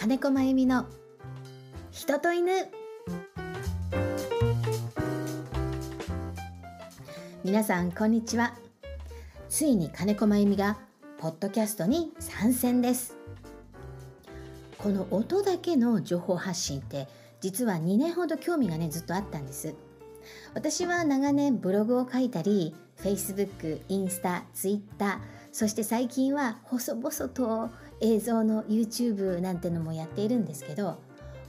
金子真由美の人と犬。皆さんこんにちは。ついに金子真由美がポッドキャストに参戦です。この音だけの情報発信って実は2年ほど興味がねずっとあったんです。私は長年ブログを書いたり Facebook、インスタ、Twitter そして最近は細々と映像の YouTube なんてのもやっているんですけど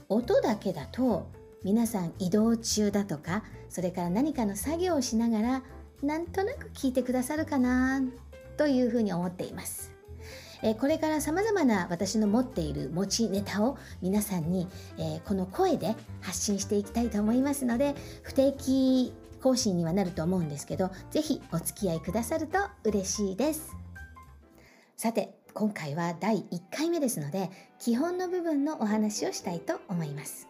音だけだと皆さん移動中だとかそれから何かの作業をしながらなんとなく聞いてくださるかなというふうに思っています。えこれから様々な私の持っている持ちネタを皆さんに、えこの声で発信していきたいと思いますので不定期更新にはなると思うんですけど是非お付き合いくださると嬉しいです。さて今回は第1回目ですので基本の部分のお話をしたいと思います。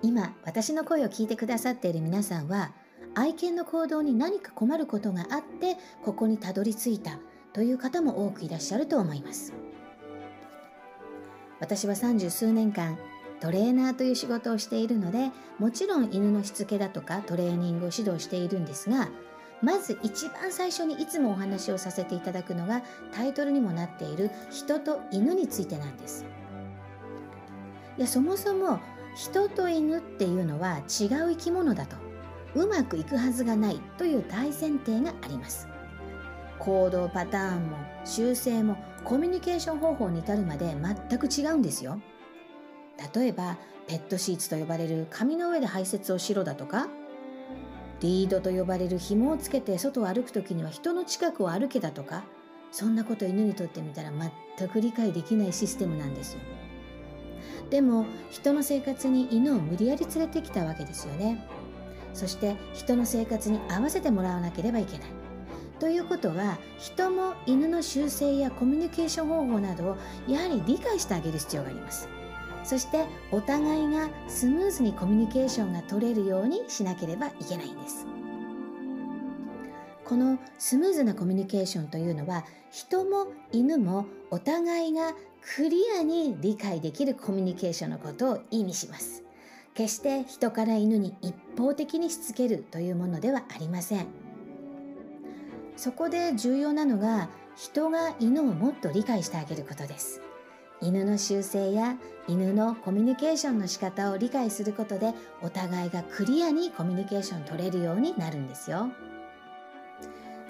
今私の声を聞いてくださっている皆さんは愛犬の行動に何か困ることがあってここにたどり着いたという方も多くいらっしゃると思います。私は三十数年間トレーナーという仕事をしているのでもちろん犬のしつけだとかトレーニングを指導しているんですがまず一番最初にいつもお話をさせていただくのがタイトルにもなっている人と犬についてなんです。いやそもそも人と犬っていうのは違う生き物だと。うまくいくはずがないという大前提があります。行動パターンも修正もコミュニケーション方法に至るまで全く違うんですよ。例えばペットシーツと呼ばれる紙の上で排泄をしろだとかリードと呼ばれる紐をつけて外を歩く時には人の近くを歩けだとかそんなこと犬にとってみたら全く理解できないシステムなんですよ。でも人の生活に犬を無理やり連れてきたわけですよね。そして人の生活に合わせてもらわなければいけない。ということは人も犬の習性やコミュニケーション方法などをやはり理解してあげる必要があります。そしてお互いがスムーズにコミュニケーションが取れるようにしなければいけないんです。このスムーズなコミュニケーションというのは人も犬もお互いがクリアに理解できるコミュニケーションのことを意味します。決して人から犬に一方的にしつけるというものではありません。そこで重要なのが人が犬をもっと理解してあげることです。犬の習性や犬のコミュニケーションの仕方を理解することでお互いがクリアにコミュニケーション取れるようになるんですよ。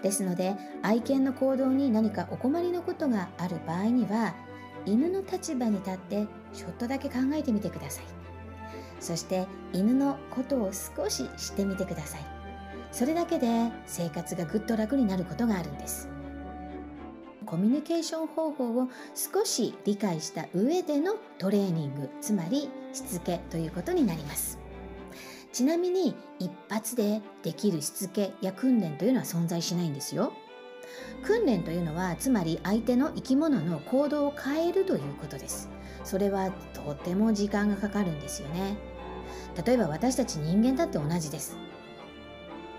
ですので愛犬の行動に何かお困りのことがある場合には犬の立場に立ってちょっとだけ考えてみてください。そして犬のことを少し知ってみてください。それだけで生活がぐっと楽になることがあるんです。コミュニケーション方法を少し理解した上でのトレーニングつまりしつけということになります。ちなみに一発でできるしつけや訓練というのは存在しないんですよ。訓練というのはつまり相手の生き物の行動を変えるということです。それはとても時間がかかるんですよね。例えば私たち人間だって同じです。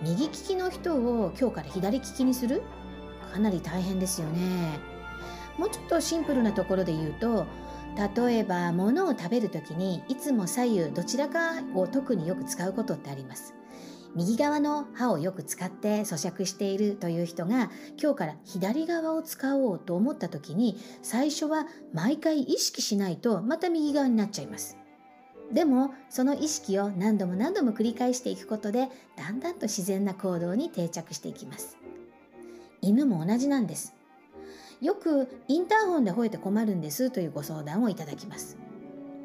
右利きの人を今日から左利きにする？かなり大変ですよね。もうちょっとシンプルなところで言うと例えば物を食べる時にいつも左右どちらかを特によく使うことってあります。右側の歯をよく使って咀嚼しているという人が今日から左側を使おうと思った時に最初は毎回意識しないとまた右側になっちゃいます。でもその意識を何度も何度も繰り返していくことでだんだんと自然な行動に定着していきます。犬も同じなんです。よくインターホンで吠えて困るんですというご相談をいただきます。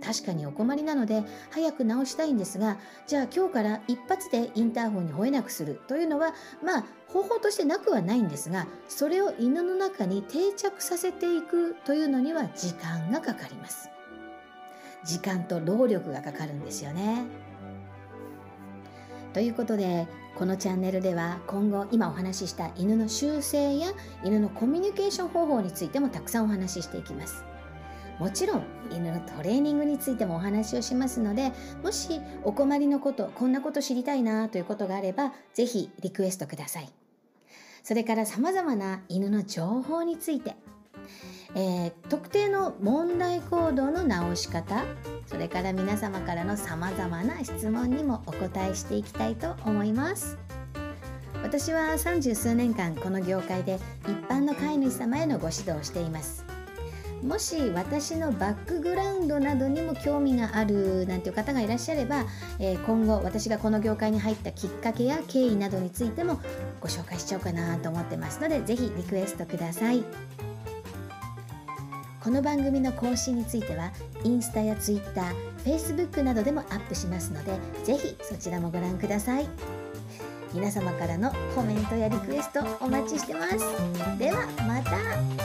確かにお困りなので早く直したいんですがじゃあ今日から一発でインターホンに吠えなくするというのはまあ方法としてなくはないんですがそれを犬の中に定着させていくというのには時間がかかります時間と労力がかかるんですよねということでこのチャンネルでは今後今お話しした犬の習性や犬のコミュニケーション方法についてもたくさんお話ししていきます。もちろん犬のトレーニングについてもお話をしますのでもしお困りのことこんなこと知りたいなということがあればぜひリクエストください。それから様々な犬の情報についてえー、特定の問題行動の直し方それから皆様からのさまざまな質問にもお答えしていきたいと思います。私は三十数年間この業界で一般の飼い主様へのご指導をしています。もし私のバックグラウンドなどにも興味があるなんていう方がいらっしゃれば、えー、今後私がこの業界に入ったきっかけや経緯などについてもご紹介しちゃおうかなと思ってますので是非リクエストください。この番組の更新についてはインスタやツイッター、フェイスブックなどでもアップしますのでぜひそちらもご覧ください。皆様からのコメントやリクエストお待ちしてます。ではまた。